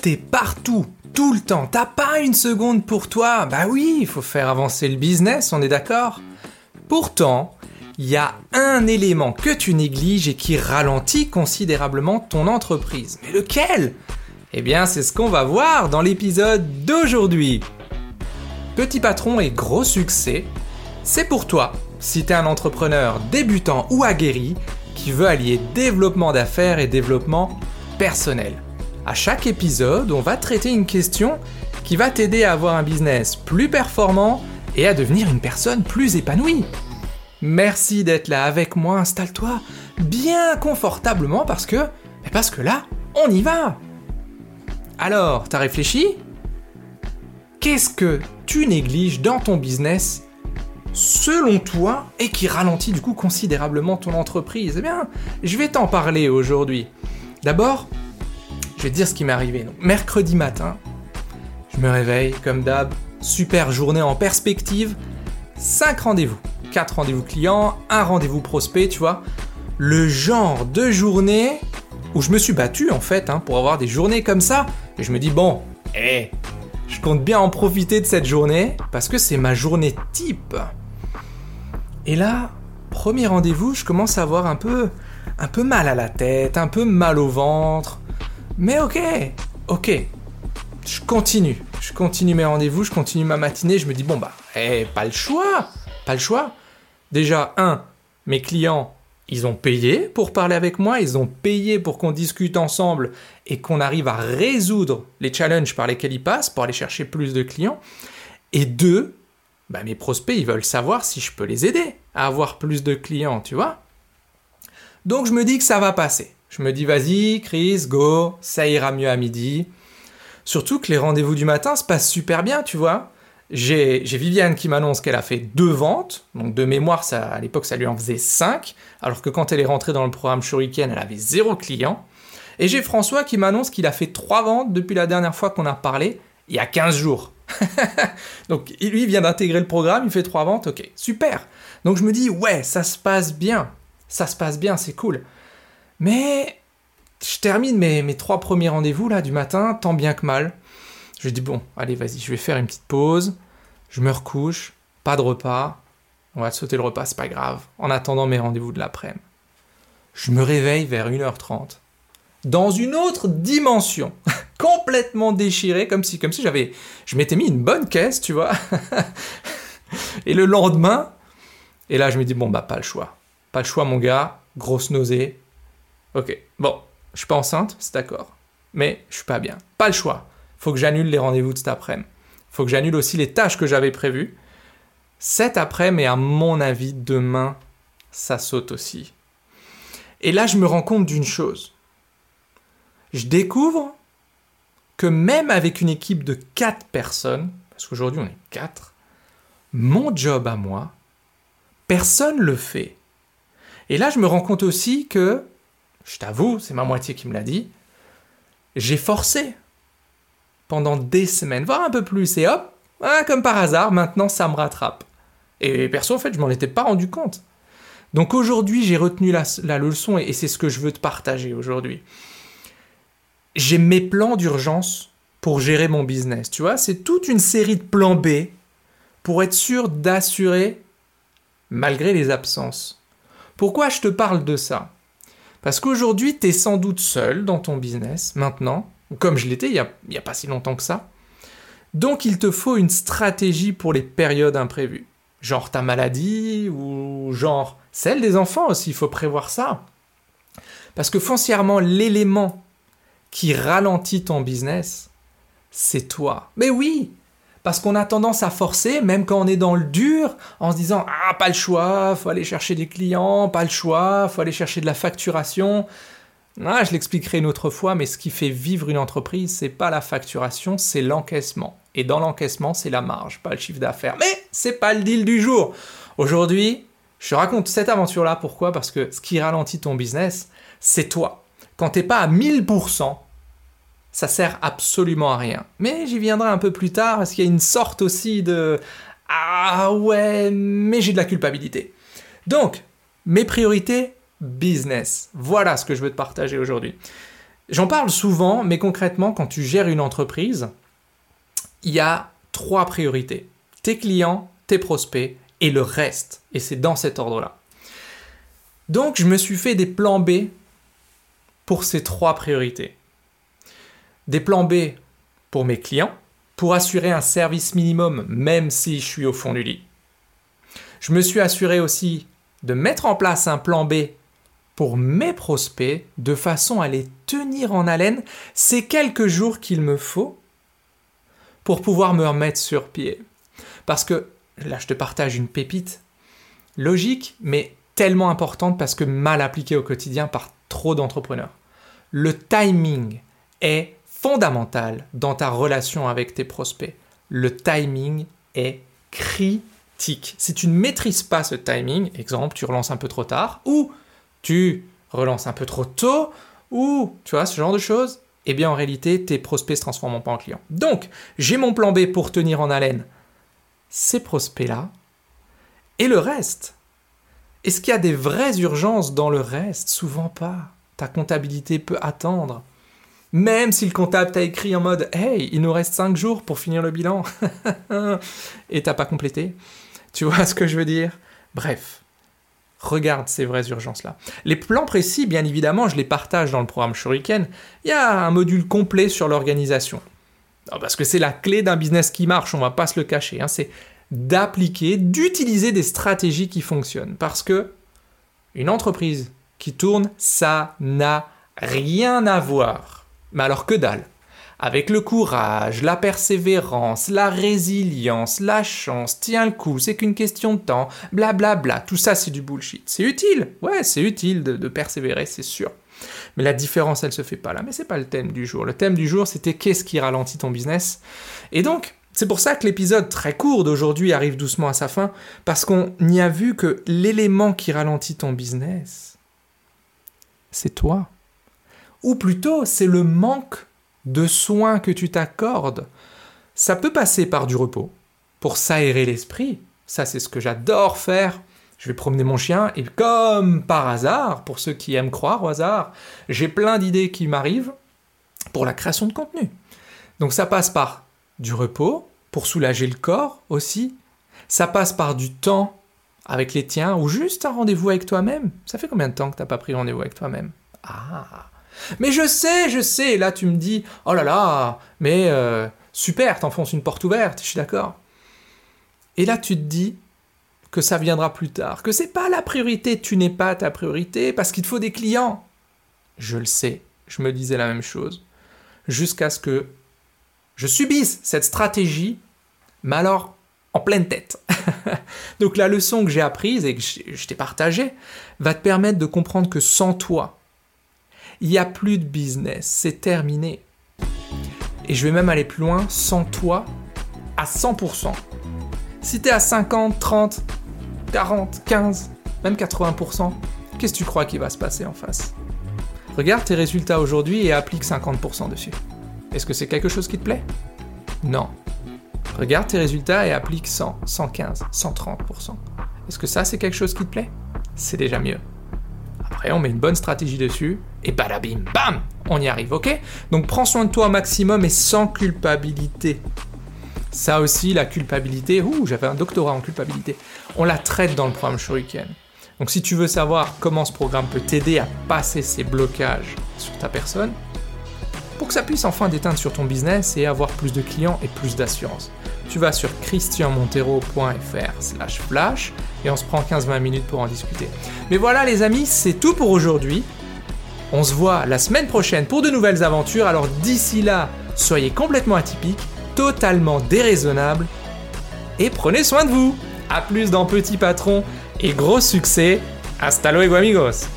T'es partout, tout le temps, t'as pas une seconde pour toi. Bah oui, il faut faire avancer le business, on est d'accord Pourtant, il y a un élément que tu négliges et qui ralentit considérablement ton entreprise. Mais lequel? Eh bien, c'est ce qu'on va voir dans l'épisode d'aujourd'hui. Petit patron et gros succès, c'est pour toi si tu es un entrepreneur débutant ou aguerri qui veut allier développement d'affaires et développement personnel. À chaque épisode, on va traiter une question qui va t'aider à avoir un business plus performant et à devenir une personne plus épanouie. Merci d'être là avec moi, installe-toi bien confortablement parce que parce que là, on y va. Alors, t'as réfléchi? Qu'est-ce que tu négliges dans ton business selon toi et qui ralentit du coup considérablement ton entreprise? Eh bien, je vais t'en parler aujourd'hui. D'abord, je vais dire ce qui m'est arrivé. mercredi matin, je me réveille comme d'hab, super journée en perspective, 5 rendez-vous, 4 rendez-vous clients, un rendez-vous prospect, tu vois. Le genre de journée où je me suis battu en fait hein, pour avoir des journées comme ça. Et je me dis, bon, hé, eh, je compte bien en profiter de cette journée parce que c'est ma journée type. Et là, premier rendez-vous, je commence à avoir un peu, un peu mal à la tête, un peu mal au ventre. Mais ok, ok, je continue. Je continue mes rendez-vous, je continue ma matinée. Je me dis, bon bah, eh, pas le choix, pas le choix. Déjà, un, mes clients, ils ont payé pour parler avec moi, ils ont payé pour qu'on discute ensemble et qu'on arrive à résoudre les challenges par lesquels ils passent pour aller chercher plus de clients. Et deux, bah, mes prospects, ils veulent savoir si je peux les aider à avoir plus de clients, tu vois. Donc je me dis que ça va passer. Je me dis, vas-y, Chris, go, ça ira mieux à midi. Surtout que les rendez-vous du matin se passent super bien, tu vois. J'ai Viviane qui m'annonce qu'elle a fait deux ventes, donc de mémoire, ça, à l'époque, ça lui en faisait cinq, alors que quand elle est rentrée dans le programme Shuriken, elle avait zéro client. Et j'ai François qui m'annonce qu'il a fait trois ventes depuis la dernière fois qu'on a parlé, il y a 15 jours. Donc lui vient d'intégrer le programme, il fait trois ventes, ok, super. Donc je me dis, ouais, ça se passe bien, ça se passe bien, c'est cool. Mais je termine mes, mes trois premiers rendez-vous là du matin, tant bien que mal. Je dis, bon, allez, vas-y, je vais faire une petite pause, je me recouche, pas de repas, on va sauter le repas, c'est pas grave, en attendant mes rendez-vous de l'après-midi. Je me réveille vers 1h30 dans une autre dimension, complètement déchiré, comme si, comme si j'avais, je m'étais mis une bonne caisse, tu vois. et le lendemain, et là je me dis bon bah pas le choix, pas le choix mon gars, grosse nausée. Ok, bon, je suis pas enceinte, c'est d'accord, mais je suis pas bien, pas le choix. Faut que j'annule les rendez-vous de cet après-midi. Faut que j'annule aussi les tâches que j'avais prévues. Cet après-midi, et à mon avis, demain, ça saute aussi. Et là, je me rends compte d'une chose je découvre que même avec une équipe de 4 personnes, parce qu'aujourd'hui on est 4, mon job à moi, personne ne le fait. Et là, je me rends compte aussi que, je t'avoue, c'est ma moitié qui me l'a dit, j'ai forcé pendant des semaines, voire un peu plus, et hop, ah, comme par hasard, maintenant ça me rattrape. Et perso, en fait, je m'en étais pas rendu compte. Donc aujourd'hui, j'ai retenu la, la leçon et c'est ce que je veux te partager aujourd'hui j'ai mes plans d'urgence pour gérer mon business. Tu vois, c'est toute une série de plans B pour être sûr d'assurer malgré les absences. Pourquoi je te parle de ça? Parce qu'aujourd'hui, tu es sans doute seul dans ton business, maintenant, comme je l'étais il n'y a, a pas si longtemps que ça. Donc il te faut une stratégie pour les périodes imprévues. Genre ta maladie ou genre celle des enfants aussi, il faut prévoir ça. Parce que foncièrement, l'élément qui ralentit ton business, c'est toi. Mais oui, parce qu'on a tendance à forcer, même quand on est dans le dur, en se disant ah pas le choix, faut aller chercher des clients, pas le choix, faut aller chercher de la facturation. Ah, je l'expliquerai une autre fois, mais ce qui fait vivre une entreprise, c'est pas la facturation, c'est l'encaissement. Et dans l'encaissement, c'est la marge, pas le chiffre d'affaires. Mais c'est pas le deal du jour. Aujourd'hui, je te raconte cette aventure-là. Pourquoi? Parce que ce qui ralentit ton business, c'est toi quand t'es pas à 1000%, ça sert absolument à rien. Mais j'y viendrai un peu plus tard, parce qu'il y a une sorte aussi de Ah ouais, mais j'ai de la culpabilité. Donc, mes priorités, business. Voilà ce que je veux te partager aujourd'hui. J'en parle souvent, mais concrètement, quand tu gères une entreprise, il y a trois priorités. Tes clients, tes prospects et le reste. Et c'est dans cet ordre-là. Donc, je me suis fait des plans B pour ces trois priorités. Des plans B pour mes clients, pour assurer un service minimum même si je suis au fond du lit. Je me suis assuré aussi de mettre en place un plan B pour mes prospects de façon à les tenir en haleine ces quelques jours qu'il me faut pour pouvoir me remettre sur pied. Parce que là, je te partage une pépite logique, mais tellement importante parce que mal appliquée au quotidien par trop d'entrepreneurs. Le timing est fondamental dans ta relation avec tes prospects. Le timing est critique. Si tu ne maîtrises pas ce timing, exemple, tu relances un peu trop tard, ou tu relances un peu trop tôt, ou tu vois, ce genre de choses, eh bien en réalité, tes prospects se transforment pas en clients. Donc, j'ai mon plan B pour tenir en haleine ces prospects-là, et le reste? Est-ce qu'il y a des vraies urgences dans le reste? Souvent pas. Ta comptabilité peut attendre. Même si le comptable t'a écrit en mode Hey, il nous reste 5 jours pour finir le bilan et t'as pas complété. Tu vois ce que je veux dire? Bref, regarde ces vraies urgences-là. Les plans précis, bien évidemment, je les partage dans le programme Shuriken. Il y a un module complet sur l'organisation. Parce que c'est la clé d'un business qui marche, on va pas se le cacher. Hein. C'est d'appliquer, d'utiliser des stratégies qui fonctionnent. Parce que une entreprise qui tourne, ça n'a rien à voir. Mais alors que dalle avec le courage, la persévérance, la résilience, la chance, tiens le coup, c'est qu'une question de temps, blablabla, bla bla, tout ça c'est du bullshit. C'est utile, ouais, c'est utile de, persévérer, c'est sûr. Mais la différence, elle se fait pas là. Mais c'est pas le thème du jour. Le thème du jour, c'était qu'est-ce qui ralentit ton business? Et donc, c'est pour ça que l'épisode très court d'aujourd'hui arrive doucement à sa fin, parce qu'on y a vu que l'élément qui ralentit ton business, c'est toi. Ou plutôt, c'est le manque de soins que tu t'accordes. Ça peut passer par du repos, pour s'aérer l'esprit. Ça, c'est ce que j'adore faire. Je vais promener mon chien et comme par hasard, pour ceux qui aiment croire au hasard, j'ai plein d'idées qui m'arrivent pour la création de contenu. Donc ça passe par du repos, pour soulager le corps aussi. Ça passe par du temps avec les tiens ou juste un rendez-vous avec toi-même. Ça fait combien de temps que tu n'as pas pris rendez-vous avec toi-même? Ah mais je sais, je sais, là tu me dis, oh là là, mais euh, super, t'enfonces une porte ouverte, je suis d'accord. Et là tu te dis que ça viendra plus tard, que c'est pas la priorité, tu n'es pas ta priorité parce qu'il te faut des clients. Je le sais, je me disais la même chose, jusqu'à ce que je subisse cette stratégie, mais alors en pleine tête. Donc la leçon que j'ai apprise et que je t'ai partagée va te permettre de comprendre que sans toi, il n'y a plus de business, c'est terminé. Et je vais même aller plus loin, sans toi, à 100%. Si tu es à 50, 30, 40, 15, même 80%, qu'est-ce que tu crois qui va se passer en face? Regarde tes résultats aujourd'hui et applique 50% dessus. Est-ce que c'est quelque chose qui te plaît? Non. Regarde tes résultats et applique 100, 115, 130%. Est-ce que ça c'est quelque chose qui te plaît? C'est déjà mieux. On met une bonne stratégie dessus, et balabim, bam, on y arrive, ok? Donc prends soin de toi au maximum et sans culpabilité. Ça aussi, la culpabilité, ouh, j'avais un doctorat en culpabilité, on la traite dans le programme Shuriken. Donc si tu veux savoir comment ce programme peut t'aider à passer ces blocages sur ta personne, pour que ça puisse enfin déteindre sur ton business et avoir plus de clients et plus d'assurance tu vas sur christianmontero.fr slash flash et on se prend 15-20 minutes pour en discuter. Mais voilà les amis, c'est tout pour aujourd'hui. On se voit la semaine prochaine pour de nouvelles aventures. Alors d'ici là, soyez complètement atypiques, totalement déraisonnables et prenez soin de vous. A plus dans Petit Patron et gros succès. Hasta luego amigos